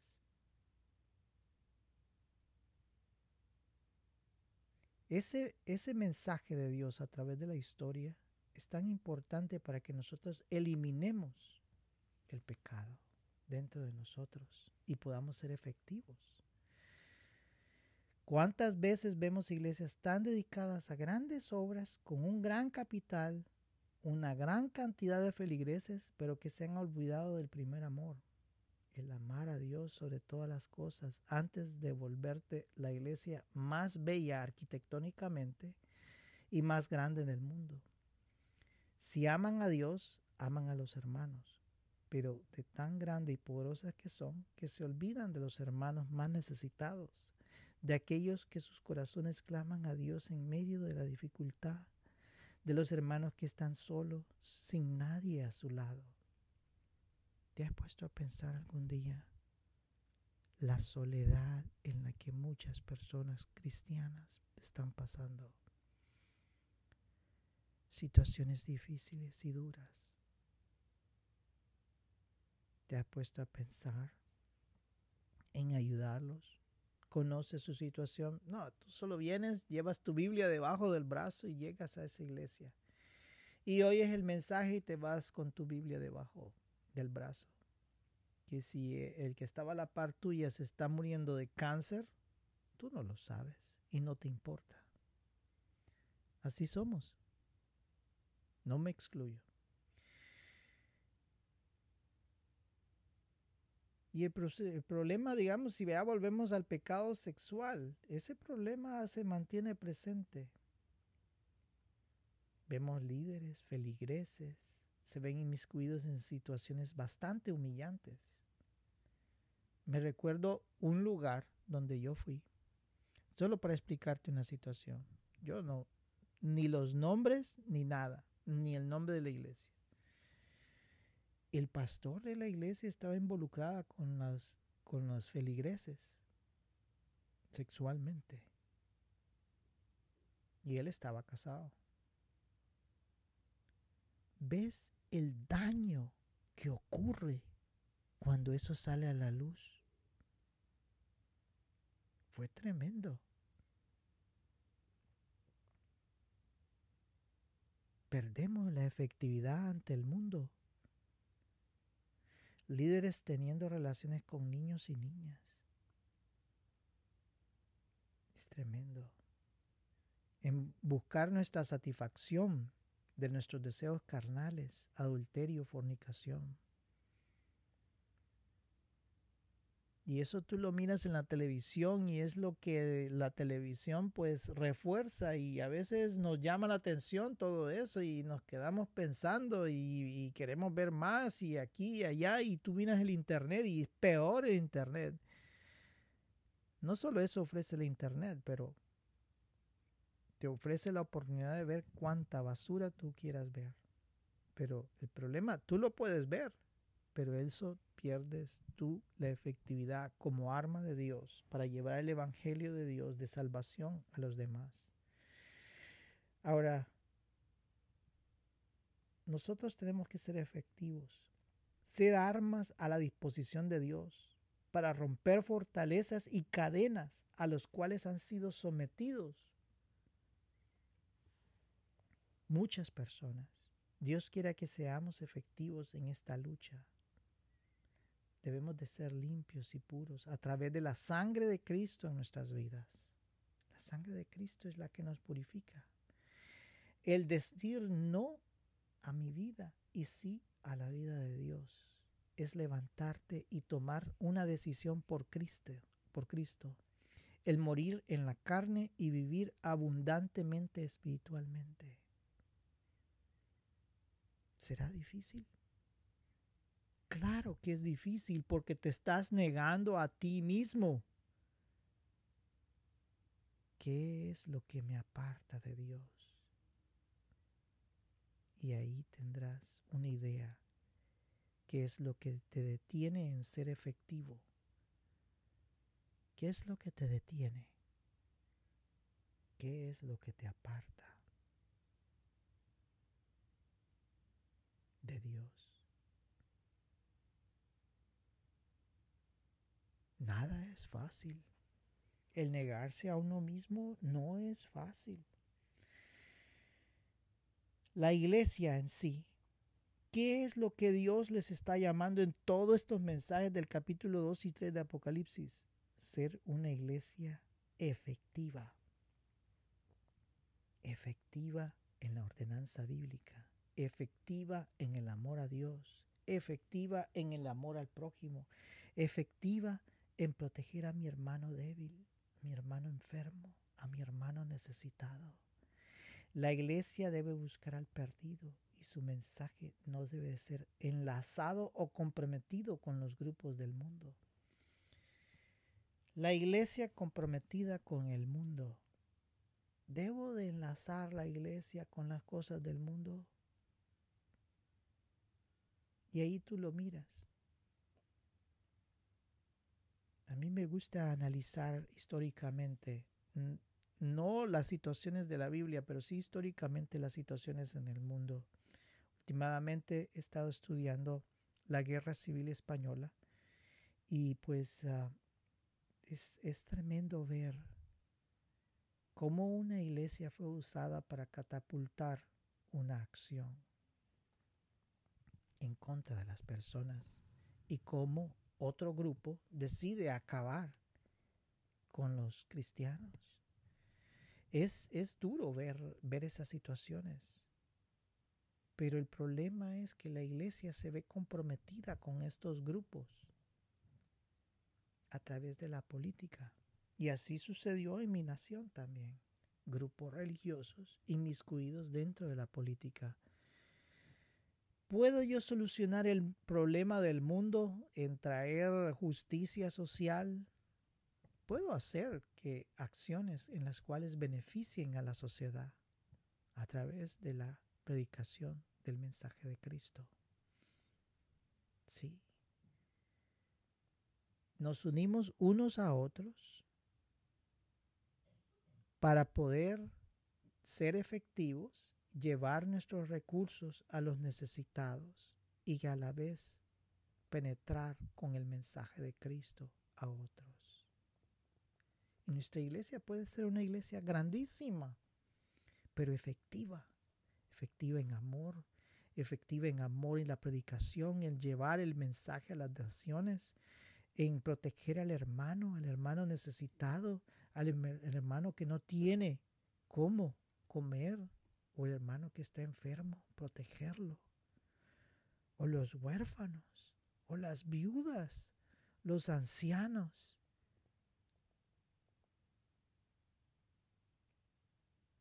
Ese, ese mensaje de Dios a través de la historia es tan importante para que nosotros eliminemos el pecado dentro de nosotros y podamos ser efectivos. ¿Cuántas veces vemos iglesias tan dedicadas a grandes obras, con un gran capital, una gran cantidad de feligreses, pero que se han olvidado del primer amor, el amar a Dios sobre todas las cosas, antes de volverte la iglesia más bella arquitectónicamente y más grande en el mundo? Si aman a Dios, aman a los hermanos, pero de tan grande y poderosas que son, que se olvidan de los hermanos más necesitados, de aquellos que sus corazones claman a Dios en medio de la dificultad, de los hermanos que están solos, sin nadie a su lado. ¿Te has puesto a pensar algún día la soledad en la que muchas personas cristianas están pasando? Situaciones difíciles y duras. ¿Te has puesto a pensar en ayudarlos. Conoce su situación. No, tú solo vienes, llevas tu Biblia debajo del brazo y llegas a esa iglesia. Y oyes el mensaje y te vas con tu Biblia debajo del brazo. Que si el que estaba a la par tuya se está muriendo de cáncer, tú no lo sabes y no te importa. Así somos. No me excluyo. Y el, problema, digamos, si ya volvemos al pecado sexual, ese problema se mantiene presente. Vemos líderes, feligreses, se ven inmiscuidos en situaciones bastante humillantes. Me recuerdo un lugar donde yo fui, solo para explicarte una situación. Yo no, ni los nombres, ni nada, ni el nombre de la iglesia el pastor de la iglesia estaba involucrada con las, con los feligreses sexualmente. Y él estaba casado. ¿Ves el daño que ocurre cuando eso sale a la luz? Fue tremendo. Perdemos la efectividad ante el mundo líderes teniendo relaciones con niños y niñas. Es tremendo. En buscar nuestra satisfacción de nuestros deseos carnales, adulterio, fornicación. Y eso tú lo miras en la televisión y es lo que la televisión pues refuerza y a veces nos llama la atención todo eso y nos quedamos pensando y, queremos ver más y aquí y allá y tú miras el internet y es peor el internet. No solo eso ofrece el internet, pero te ofrece la oportunidad de ver cuánta basura tú quieras ver. Pero el problema, tú lo puedes ver, pero eso pierdes tú la efectividad como arma de Dios para llevar el Evangelio de Dios de salvación a los demás. Ahora, nosotros tenemos que ser efectivos, ser armas a la disposición de Dios para romper fortalezas y cadenas a los cuales han sido sometidos muchas personas. Dios quiera que seamos efectivos en esta lucha debemos de ser limpios y puros a través de la sangre de Cristo en nuestras vidas. La sangre de Cristo es la que nos purifica. El decir no a mi vida y sí a la vida de Dios es levantarte y tomar una decisión por Cristo, por Cristo. El morir en la carne y vivir abundantemente espiritualmente. ¿Será difícil? Claro que es difícil porque te estás negando a ti mismo. ¿Qué es lo que me aparta de Dios? Y ahí tendrás una idea. ¿Qué es lo que te detiene en ser efectivo? ¿Qué es lo que te detiene? ¿Qué es lo que te aparta de Dios? Nada es fácil. El negarse a uno mismo no es fácil. La iglesia en sí, ¿qué es lo que Dios les está llamando en todos estos mensajes del capítulo 2 y 3 de Apocalipsis? Ser una iglesia efectiva. Efectiva en la ordenanza bíblica, efectiva en el amor a Dios, efectiva en el amor al prójimo, efectiva en proteger a mi hermano débil, mi hermano enfermo, a mi hermano necesitado. La iglesia debe buscar al perdido y su mensaje no debe ser enlazado o comprometido con los grupos del mundo. La iglesia comprometida con el mundo. ¿Debo de enlazar la iglesia con las cosas del mundo? Y ahí tú lo miras. A mí me gusta analizar históricamente, no las situaciones de la Biblia, pero sí históricamente las situaciones en el mundo. Últimamente he estado estudiando la Guerra Civil Española y pues ah, es, es tremendo ver cómo una iglesia fue usada para catapultar una acción en contra de las personas y cómo otro grupo decide acabar con los cristianos. Es, es duro ver, ver esas situaciones. Pero el problema es que la iglesia se ve comprometida con estos grupos a través de la política. Y así sucedió en mi nación también. Grupos religiosos inmiscuidos dentro de la política. ¿Puedo yo solucionar el problema del mundo en traer justicia social? Puedo hacer que acciones en las cuales beneficien a la sociedad a través de la predicación del mensaje de Cristo. Sí. Nos unimos unos a otros para poder ser efectivos, llevar nuestros recursos a los necesitados y a la vez penetrar con el mensaje de Cristo a otros. Y nuestra iglesia puede ser una iglesia grandísima, pero efectiva, efectiva en amor, efectiva en amor en la predicación, en llevar el mensaje a las naciones, en proteger al hermano, al hermano necesitado, al hermano que no tiene cómo comer, o el hermano que está enfermo, protegerlo, o los huérfanos, o las viudas, los ancianos.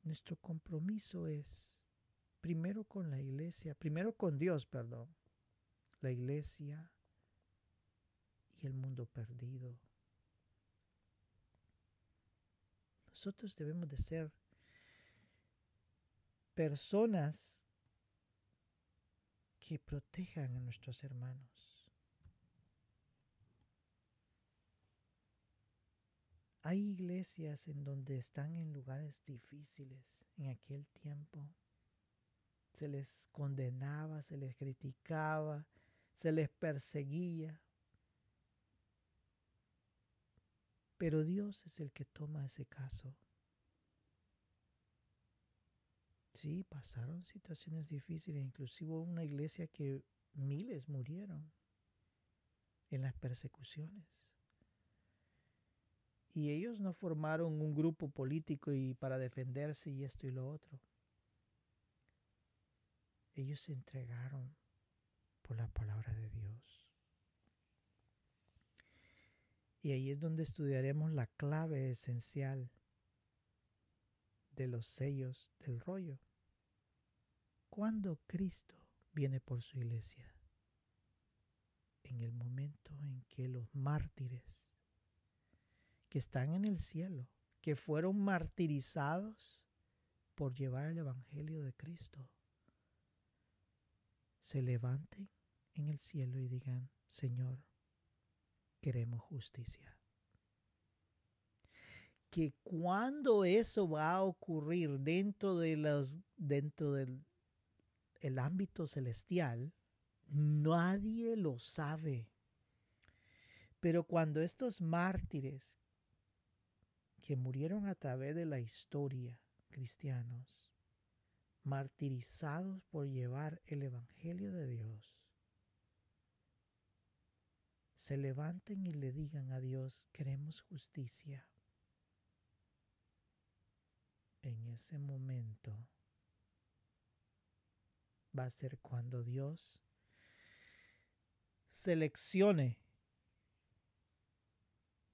Nuestro compromiso es primero con la iglesia, primero con Dios, perdón, la iglesia y el mundo perdido. Nosotros debemos de ser personas que protejan a nuestros hermanos. Hay iglesias en donde están en lugares difíciles en aquel tiempo. Se les condenaba, se les criticaba, se les perseguía. Pero Dios es el que toma ese caso. Sí, pasaron situaciones difíciles, inclusive una iglesia que miles murieron en las persecuciones. Y ellos no formaron un grupo político y para defenderse y esto y lo otro. Ellos se entregaron por la palabra de Dios. Y ahí es donde estudiaremos la clave esencial de los sellos del rollo. Cuando Cristo viene por su iglesia, en el momento en que los mártires que están en el cielo, que fueron martirizados por llevar el Evangelio de Cristo, se levanten en el cielo y digan, Señor, queremos justicia. Que cuando eso va a ocurrir dentro de los dentro del el ámbito celestial, nadie lo sabe. Pero cuando estos mártires que murieron a través de la historia cristianos, martirizados por llevar el Evangelio de Dios, se levanten y le digan a Dios, queremos justicia. En ese momento va a ser cuando Dios seleccione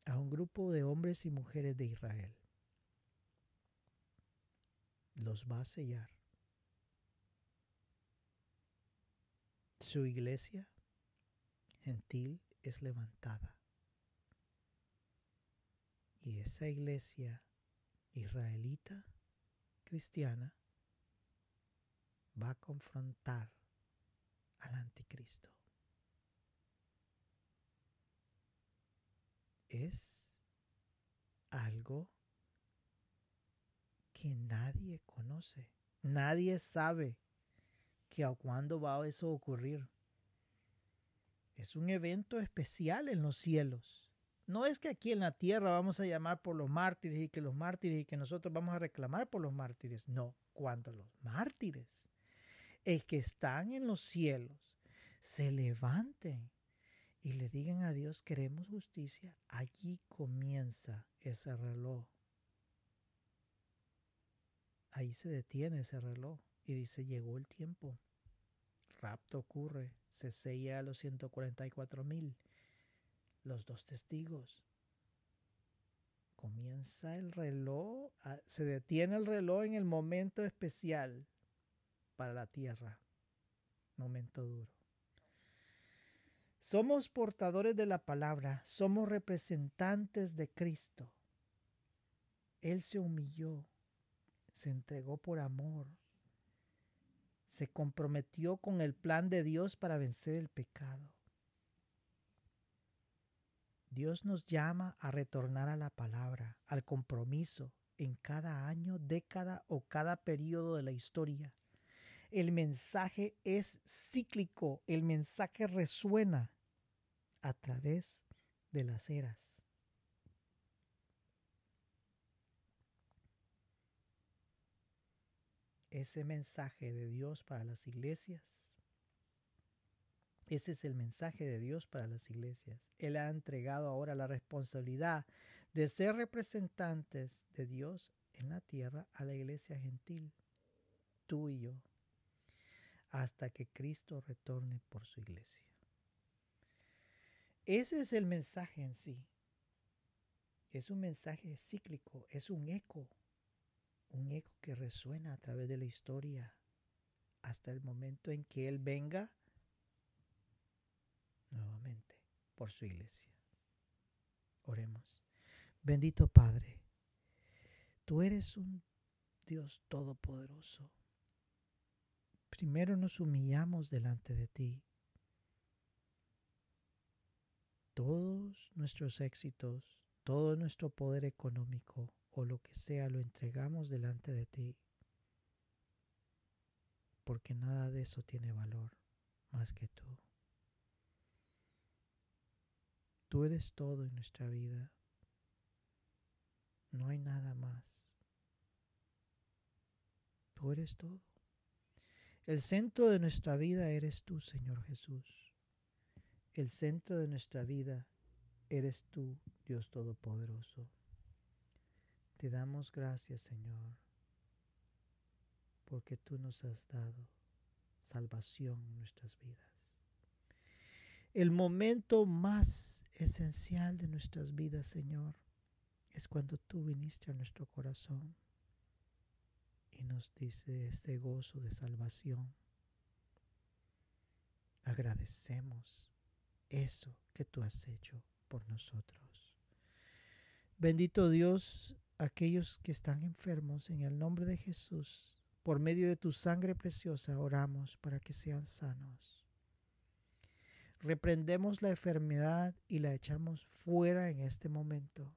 a un grupo de hombres y mujeres de Israel. Los va a sellar. Su iglesia gentil es levantada. Y esa iglesia israelita cristiana va a confrontar al anticristo. Es algo que nadie conoce. Nadie sabe que a cuándo va eso a ocurrir. Es un evento especial en los cielos. No es que aquí en la tierra vamos a llamar por los mártires y que los mártires y que nosotros vamos a reclamar por los mártires. No, cuando los mártires, el que están en los cielos, se levanten y le digan a Dios, queremos justicia, allí comienza ese reloj. Ahí se detiene ese reloj y dice, llegó el tiempo. Rapto ocurre, se sella a los 144 mil los dos testigos. Comienza el reloj, se detiene el reloj en el momento especial para la tierra, momento duro. Somos portadores de la palabra, somos representantes de Cristo. Él se humilló, se entregó por amor, se comprometió con el plan de Dios para vencer el pecado. Dios nos llama a retornar a la palabra, al compromiso en cada año, década o cada periodo de la historia. El mensaje es cíclico, el mensaje resuena a través de las eras. Ese mensaje de Dios para las iglesias ese es el mensaje de Dios para las iglesias. Él ha entregado ahora la responsabilidad de ser representantes de Dios en la tierra a la iglesia gentil, tú y yo, hasta que Cristo retorne por su iglesia. Ese es el mensaje en sí. Es un mensaje cíclico, es un eco, un eco que resuena a través de la historia hasta el momento en que Él venga nuevamente por su iglesia. Oremos. Bendito Padre, tú eres un Dios todopoderoso. Primero nos humillamos delante de ti. Todos nuestros éxitos, todo nuestro poder económico o lo que sea lo entregamos delante de ti. Porque nada de eso tiene valor más que tú. Tú eres todo en nuestra vida. No hay nada más. Tú eres todo. El centro de nuestra vida eres tú, Señor Jesús. El centro de nuestra vida eres tú, Dios Todopoderoso. Te damos gracias, Señor, porque tú nos has dado salvación en nuestras vidas. El momento más esencial de nuestras vidas, Señor, es cuando tú viniste a nuestro corazón y nos dice este gozo de salvación. Agradecemos eso que tú has hecho por nosotros. Bendito Dios, aquellos que están enfermos, en el nombre de Jesús, por medio de tu sangre preciosa, oramos para que sean sanos. Reprendemos la enfermedad y la echamos fuera en este momento.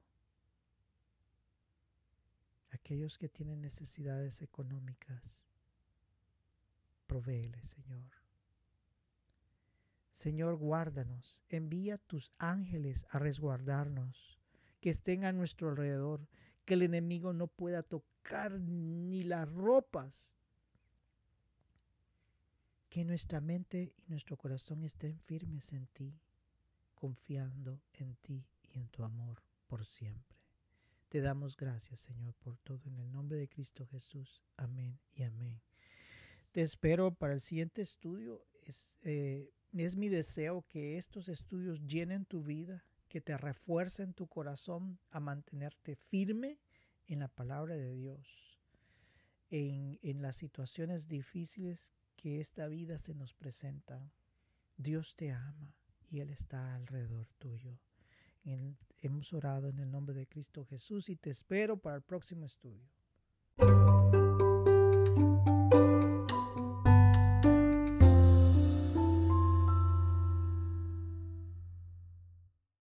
Aquellos que tienen necesidades económicas, provéele, Señor. Señor, guárdanos, envía tus ángeles a resguardarnos, que estén a nuestro alrededor, que el enemigo no pueda tocar ni las ropas que nuestra mente y nuestro corazón estén firmes en ti, confiando en ti y en tu amor por siempre. Te damos gracias, Señor, por todo en el nombre de Cristo Jesús. Amén y amén. Te espero para el siguiente estudio. Es, eh, es mi deseo que estos estudios llenen tu vida, que te refuercen tu corazón a mantenerte firme en la palabra de Dios, en, en las situaciones difíciles que esta vida se nos presenta, Dios te ama y Él está alrededor tuyo. En, hemos orado en el nombre de Cristo Jesús y te espero para el próximo estudio.